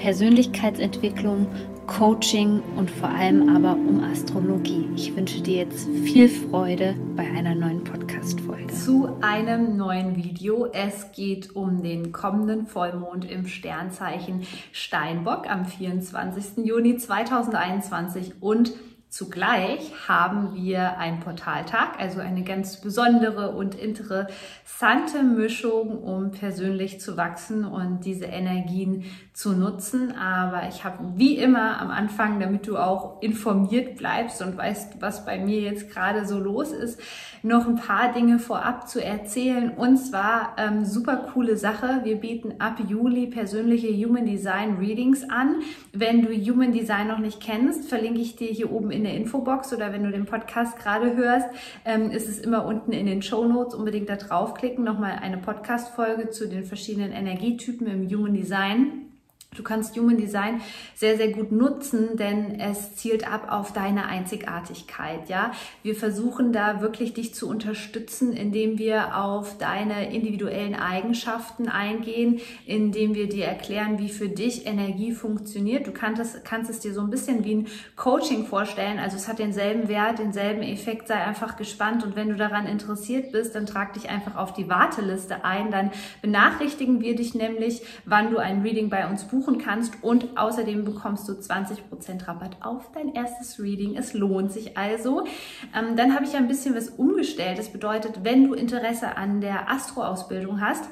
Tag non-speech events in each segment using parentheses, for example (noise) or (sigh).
Persönlichkeitsentwicklung, Coaching und vor allem aber um Astrologie. Ich wünsche dir jetzt viel Freude bei einer neuen Podcast-Folge. Zu einem neuen Video. Es geht um den kommenden Vollmond im Sternzeichen Steinbock am 24. Juni 2021 und Zugleich haben wir einen Portaltag, also eine ganz besondere und interessante Mischung, um persönlich zu wachsen und diese Energien zu nutzen. Aber ich habe wie immer am Anfang, damit du auch informiert bleibst und weißt, was bei mir jetzt gerade so los ist, noch ein paar Dinge vorab zu erzählen. Und zwar ähm, super coole Sache. Wir bieten ab Juli persönliche Human Design Readings an. Wenn du Human Design noch nicht kennst, verlinke ich dir hier oben in der Infobox oder wenn du den Podcast gerade hörst, ähm, ist es immer unten in den Show Notes. Unbedingt da draufklicken. Nochmal eine Podcast-Folge zu den verschiedenen Energietypen im Human Design. Du kannst Human Design sehr, sehr gut nutzen, denn es zielt ab auf deine Einzigartigkeit. Ja, wir versuchen da wirklich dich zu unterstützen, indem wir auf deine individuellen Eigenschaften eingehen, indem wir dir erklären, wie für dich Energie funktioniert. Du kannst es, kannst es dir so ein bisschen wie ein Coaching vorstellen. Also es hat denselben Wert, denselben Effekt. Sei einfach gespannt und wenn du daran interessiert bist, dann trag dich einfach auf die Warteliste ein. Dann benachrichtigen wir dich nämlich, wann du ein Reading bei uns buchst buchen kannst und außerdem bekommst du 20% Rabatt auf dein erstes Reading. Es lohnt sich also. Ähm, dann habe ich ein bisschen was umgestellt. Das bedeutet, wenn du Interesse an der Astro-Ausbildung hast,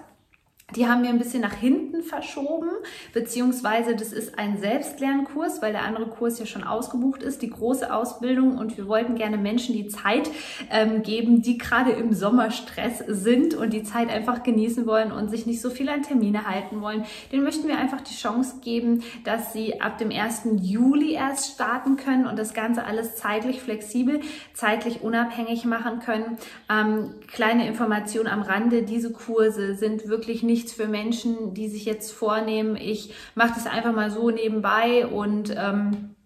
die haben wir ein bisschen nach hinten verschoben, beziehungsweise das ist ein Selbstlernkurs, weil der andere Kurs ja schon ausgebucht ist, die große Ausbildung. Und wir wollten gerne Menschen die Zeit ähm, geben, die gerade im Sommerstress sind und die Zeit einfach genießen wollen und sich nicht so viel an Termine halten wollen. Den möchten wir einfach die Chance geben, dass sie ab dem 1. Juli erst starten können und das Ganze alles zeitlich flexibel, zeitlich unabhängig machen können. Ähm, kleine Information am Rande, diese Kurse sind wirklich nicht nichts für Menschen, die sich jetzt vornehmen, ich mache das einfach mal so nebenbei und ähm,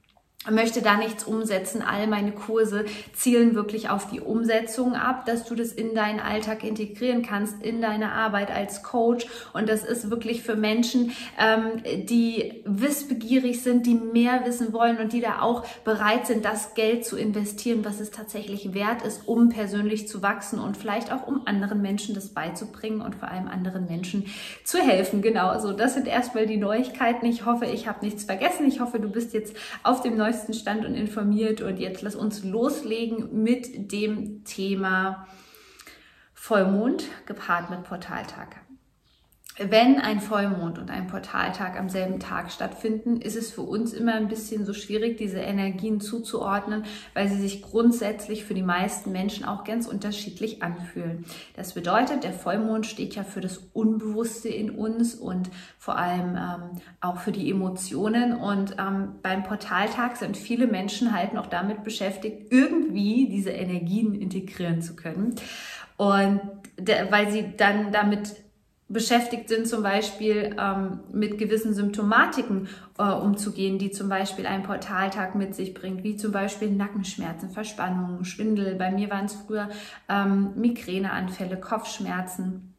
möchte da nichts umsetzen. All meine Kurse zielen wirklich auf die Umsetzung ab, dass du das in deinen Alltag integrieren kannst, in deine Arbeit als Coach. Und das ist wirklich für Menschen, ähm, die wissbegierig sind, die mehr wissen wollen und die da auch bereit sind, das Geld zu investieren, was es tatsächlich wert ist, um persönlich zu wachsen und vielleicht auch um anderen Menschen das beizubringen und vor allem anderen Menschen zu helfen. Genau, also das sind erstmal die Neuigkeiten. Ich hoffe, ich habe nichts vergessen. Ich hoffe, du bist jetzt auf dem neuesten neuesten Stand und informiert. Und jetzt lass uns loslegen mit dem Thema Vollmond gepaart mit Portaltag. Wenn ein Vollmond und ein Portaltag am selben Tag stattfinden, ist es für uns immer ein bisschen so schwierig, diese Energien zuzuordnen, weil sie sich grundsätzlich für die meisten Menschen auch ganz unterschiedlich anfühlen. Das bedeutet, der Vollmond steht ja für das Unbewusste in uns und vor allem ähm, auch für die Emotionen. Und ähm, beim Portaltag sind viele Menschen halt noch damit beschäftigt, irgendwie diese Energien integrieren zu können. Und weil sie dann damit beschäftigt sind, zum Beispiel ähm, mit gewissen Symptomatiken äh, umzugehen, die zum Beispiel ein Portaltag mit sich bringt, wie zum Beispiel Nackenschmerzen, Verspannungen, Schwindel. Bei mir waren es früher ähm, Migräneanfälle, Kopfschmerzen.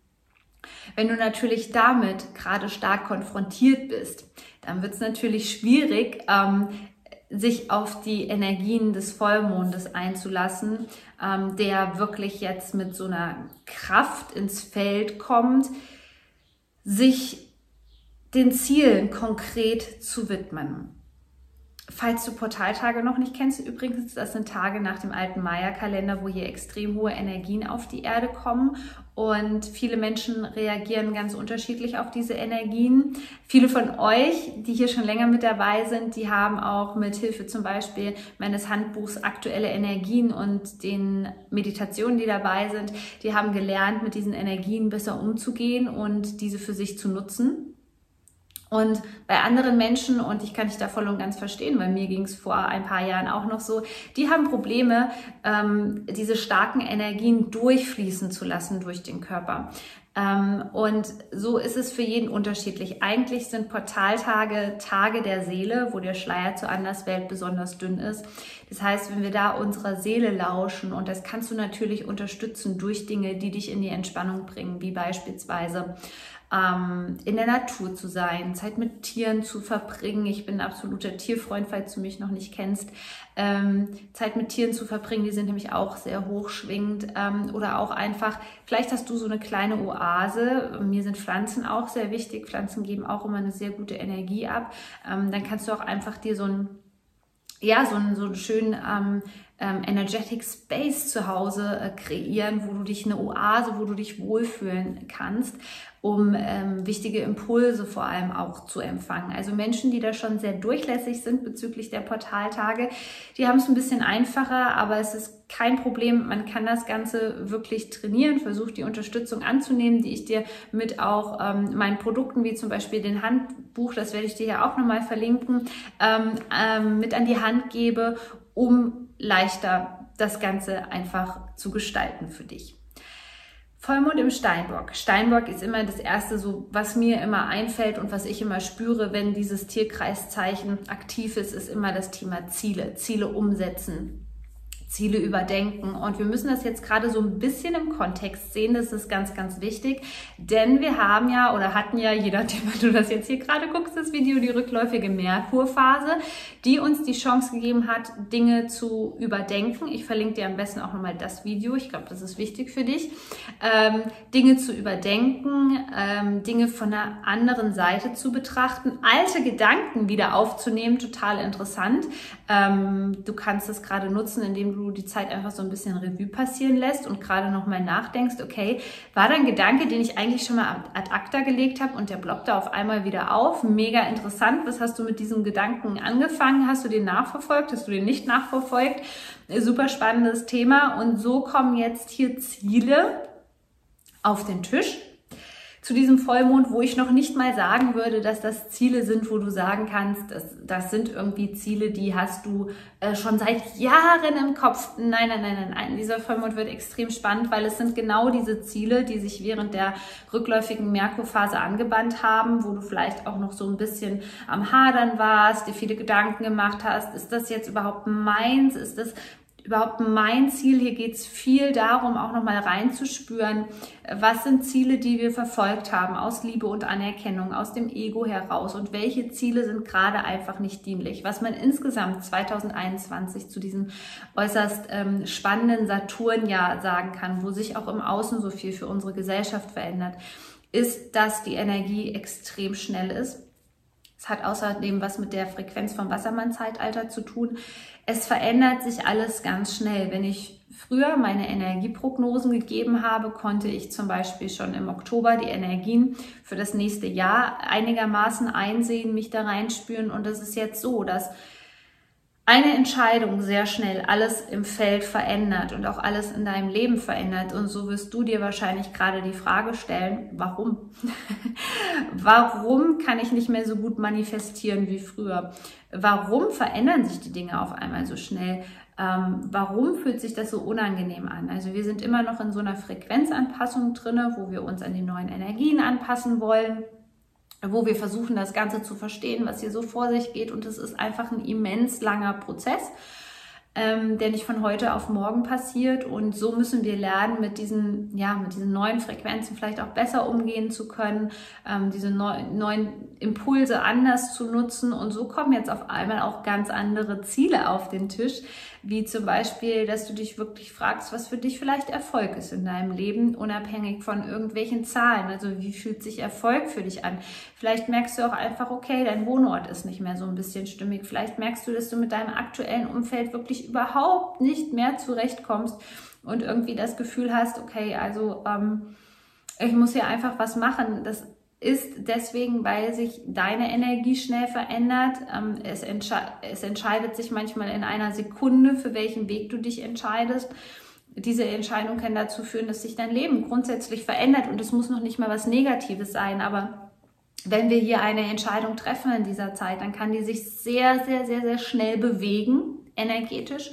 Wenn du natürlich damit gerade stark konfrontiert bist, dann wird es natürlich schwierig, ähm, sich auf die Energien des Vollmondes einzulassen, ähm, der wirklich jetzt mit so einer Kraft ins Feld kommt, sich den Zielen konkret zu widmen. Falls du Portaltage noch nicht kennst, übrigens, das sind Tage nach dem alten Maya-Kalender, wo hier extrem hohe Energien auf die Erde kommen und viele Menschen reagieren ganz unterschiedlich auf diese Energien. Viele von euch, die hier schon länger mit dabei sind, die haben auch mit Hilfe zum Beispiel meines Handbuchs aktuelle Energien und den Meditationen, die dabei sind, die haben gelernt, mit diesen Energien besser umzugehen und diese für sich zu nutzen. Und bei anderen Menschen, und ich kann dich da voll und ganz verstehen, weil mir ging es vor ein paar Jahren auch noch so, die haben Probleme, ähm, diese starken Energien durchfließen zu lassen durch den Körper. Ähm, und so ist es für jeden unterschiedlich. Eigentlich sind Portaltage Tage der Seele, wo der Schleier zur Anderswelt besonders dünn ist. Das heißt, wenn wir da unserer Seele lauschen, und das kannst du natürlich unterstützen durch Dinge, die dich in die Entspannung bringen, wie beispielsweise ähm, in der Natur zu sein, Zeit mit Tieren zu verbringen. Ich bin ein absoluter Tierfreund, falls du mich noch nicht kennst. Ähm, Zeit mit Tieren zu verbringen, die sind nämlich auch sehr hochschwingend. Ähm, oder auch einfach, vielleicht hast du so eine kleine Oase. Mir sind Pflanzen auch sehr wichtig. Pflanzen geben auch immer eine sehr gute Energie ab. Ähm, dann kannst du auch einfach dir so ein ja, so einen, so einen schönen ähm, ähm, Energetic Space zu Hause äh, kreieren, wo du dich eine Oase, wo du dich wohlfühlen kannst um ähm, wichtige Impulse vor allem auch zu empfangen. Also Menschen, die da schon sehr durchlässig sind bezüglich der Portaltage, die haben es ein bisschen einfacher, aber es ist kein Problem. Man kann das Ganze wirklich trainieren. Versucht die Unterstützung anzunehmen, die ich dir mit auch ähm, meinen Produkten, wie zum Beispiel den Handbuch, das werde ich dir ja auch nochmal verlinken, ähm, ähm, mit an die Hand gebe, um leichter das Ganze einfach zu gestalten für dich. Vollmond im Steinbock. Steinbock ist immer das erste, so was mir immer einfällt und was ich immer spüre, wenn dieses Tierkreiszeichen aktiv ist, ist immer das Thema Ziele, Ziele umsetzen, Ziele überdenken. Und wir müssen das jetzt gerade so ein bisschen im Kontext sehen. Das ist ganz, ganz wichtig. Denn wir haben ja oder hatten ja, je nachdem, (laughs) wenn du das jetzt hier gerade guckst, das Video, die rückläufige Merkurphase, die uns die Chance gegeben hat, Dinge zu überdenken. Ich verlinke dir am besten auch nochmal das Video. Ich glaube, das ist wichtig für dich. Ähm, Dinge zu überdenken, ähm, Dinge von einer anderen Seite zu betrachten, alte Gedanken wieder aufzunehmen. Total interessant. Ähm, du kannst das gerade nutzen, indem du du die Zeit einfach so ein bisschen Revue passieren lässt und gerade nochmal nachdenkst, okay, war da ein Gedanke, den ich eigentlich schon mal ad acta gelegt habe und der ploppt da auf einmal wieder auf? Mega interessant. Was hast du mit diesem Gedanken angefangen? Hast du den nachverfolgt? Hast du den nicht nachverfolgt? Super spannendes Thema. Und so kommen jetzt hier Ziele auf den Tisch zu diesem Vollmond, wo ich noch nicht mal sagen würde, dass das Ziele sind, wo du sagen kannst, das, das sind irgendwie Ziele, die hast du äh, schon seit Jahren im Kopf. Nein, nein, nein, nein, nein. Dieser Vollmond wird extrem spannend, weil es sind genau diese Ziele, die sich während der rückläufigen Merkurphase angebannt haben, wo du vielleicht auch noch so ein bisschen am Hadern warst, dir viele Gedanken gemacht hast. Ist das jetzt überhaupt meins? Ist das überhaupt mein Ziel. Hier geht es viel darum, auch nochmal reinzuspüren, was sind Ziele, die wir verfolgt haben, aus Liebe und Anerkennung, aus dem Ego heraus und welche Ziele sind gerade einfach nicht dienlich. Was man insgesamt 2021 zu diesem äußerst ähm, spannenden Saturnjahr sagen kann, wo sich auch im Außen so viel für unsere Gesellschaft verändert, ist, dass die Energie extrem schnell ist es hat außerdem was mit der Frequenz vom Wassermann-Zeitalter zu tun. Es verändert sich alles ganz schnell. Wenn ich früher meine Energieprognosen gegeben habe, konnte ich zum Beispiel schon im Oktober die Energien für das nächste Jahr einigermaßen einsehen, mich da reinspüren. Und es ist jetzt so, dass eine Entscheidung sehr schnell alles im Feld verändert und auch alles in deinem Leben verändert. Und so wirst du dir wahrscheinlich gerade die Frage stellen, warum? (laughs) warum kann ich nicht mehr so gut manifestieren wie früher? Warum verändern sich die Dinge auf einmal so schnell? Ähm, warum fühlt sich das so unangenehm an? Also wir sind immer noch in so einer Frequenzanpassung drinne, wo wir uns an die neuen Energien anpassen wollen wo wir versuchen, das Ganze zu verstehen, was hier so vor sich geht. Und es ist einfach ein immens langer Prozess, ähm, der nicht von heute auf morgen passiert. Und so müssen wir lernen, mit diesen, ja, mit diesen neuen Frequenzen vielleicht auch besser umgehen zu können, ähm, diese neu, neuen Impulse anders zu nutzen. Und so kommen jetzt auf einmal auch ganz andere Ziele auf den Tisch, wie zum Beispiel, dass du dich wirklich fragst, was für dich vielleicht Erfolg ist in deinem Leben, unabhängig von irgendwelchen Zahlen. Also wie fühlt sich Erfolg für dich an? Vielleicht merkst du auch einfach, okay, dein Wohnort ist nicht mehr so ein bisschen stimmig. Vielleicht merkst du, dass du mit deinem aktuellen Umfeld wirklich überhaupt nicht mehr zurechtkommst und irgendwie das Gefühl hast, okay, also ähm, ich muss hier einfach was machen. Das ist deswegen, weil sich deine Energie schnell verändert. Ähm, es, entsche es entscheidet sich manchmal in einer Sekunde, für welchen Weg du dich entscheidest. Diese Entscheidung kann dazu führen, dass sich dein Leben grundsätzlich verändert und es muss noch nicht mal was Negatives sein, aber wenn wir hier eine Entscheidung treffen in dieser Zeit, dann kann die sich sehr, sehr, sehr, sehr schnell bewegen, energetisch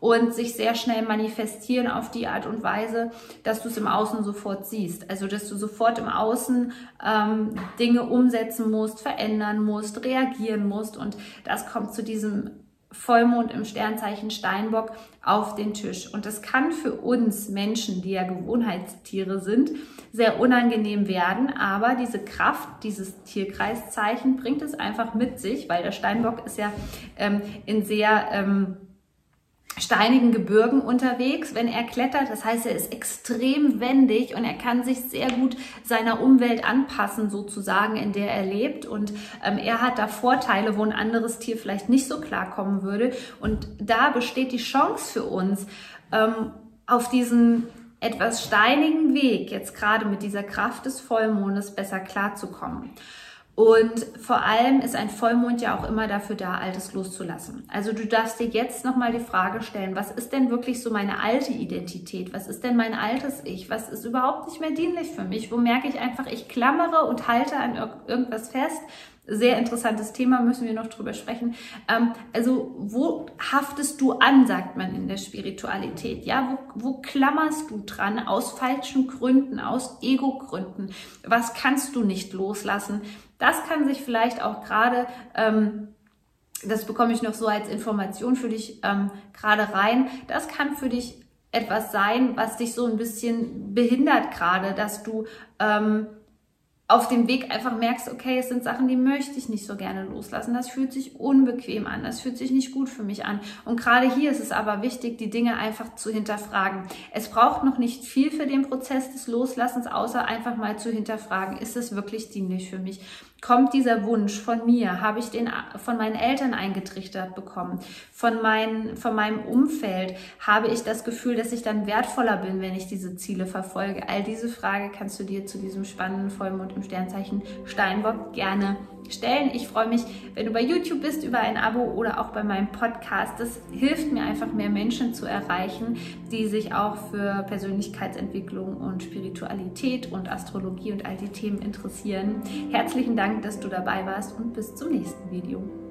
und sich sehr schnell manifestieren auf die Art und Weise, dass du es im Außen sofort siehst. Also, dass du sofort im Außen ähm, Dinge umsetzen musst, verändern musst, reagieren musst. Und das kommt zu diesem Vollmond im Sternzeichen Steinbock auf den Tisch. Und das kann für uns Menschen, die ja Gewohnheitstiere sind, sehr unangenehm werden. Aber diese Kraft, dieses Tierkreiszeichen bringt es einfach mit sich, weil der Steinbock ist ja ähm, in sehr... Ähm, steinigen Gebirgen unterwegs, wenn er klettert. Das heißt, er ist extrem wendig und er kann sich sehr gut seiner Umwelt anpassen, sozusagen, in der er lebt. Und ähm, er hat da Vorteile, wo ein anderes Tier vielleicht nicht so klarkommen würde. Und da besteht die Chance für uns, ähm, auf diesen etwas steinigen Weg, jetzt gerade mit dieser Kraft des Vollmondes, besser klarzukommen. Und vor allem ist ein Vollmond ja auch immer dafür da, Altes loszulassen. Also du darfst dir jetzt nochmal die Frage stellen, was ist denn wirklich so meine alte Identität? Was ist denn mein altes Ich? Was ist überhaupt nicht mehr dienlich für mich? Wo merke ich einfach, ich klammere und halte an irgendwas fest? Sehr interessantes Thema, müssen wir noch drüber sprechen. Ähm, also, wo haftest du an, sagt man in der Spiritualität? Ja, wo, wo klammerst du dran aus falschen Gründen, aus Ego-Gründen? Was kannst du nicht loslassen? Das kann sich vielleicht auch gerade, ähm, das bekomme ich noch so als Information für dich ähm, gerade rein, das kann für dich etwas sein, was dich so ein bisschen behindert gerade, dass du ähm, auf dem Weg einfach merkst, okay, es sind Sachen, die möchte ich nicht so gerne loslassen. Das fühlt sich unbequem an, das fühlt sich nicht gut für mich an. Und gerade hier ist es aber wichtig, die Dinge einfach zu hinterfragen. Es braucht noch nicht viel für den Prozess des Loslassens, außer einfach mal zu hinterfragen, ist es wirklich dienlich für mich? Kommt dieser Wunsch von mir? Habe ich den von meinen Eltern eingetrichtert bekommen? Von, mein, von meinem Umfeld? Habe ich das Gefühl, dass ich dann wertvoller bin, wenn ich diese Ziele verfolge? All diese Frage kannst du dir zu diesem spannenden Vollmond im Sternzeichen Steinbock gerne stellen. Ich freue mich, wenn du bei YouTube bist, über ein Abo oder auch bei meinem Podcast. Das hilft mir einfach, mehr Menschen zu erreichen, die sich auch für Persönlichkeitsentwicklung und Spiritualität und Astrologie und all die Themen interessieren. Herzlichen Dank, dass du dabei warst und bis zum nächsten Video.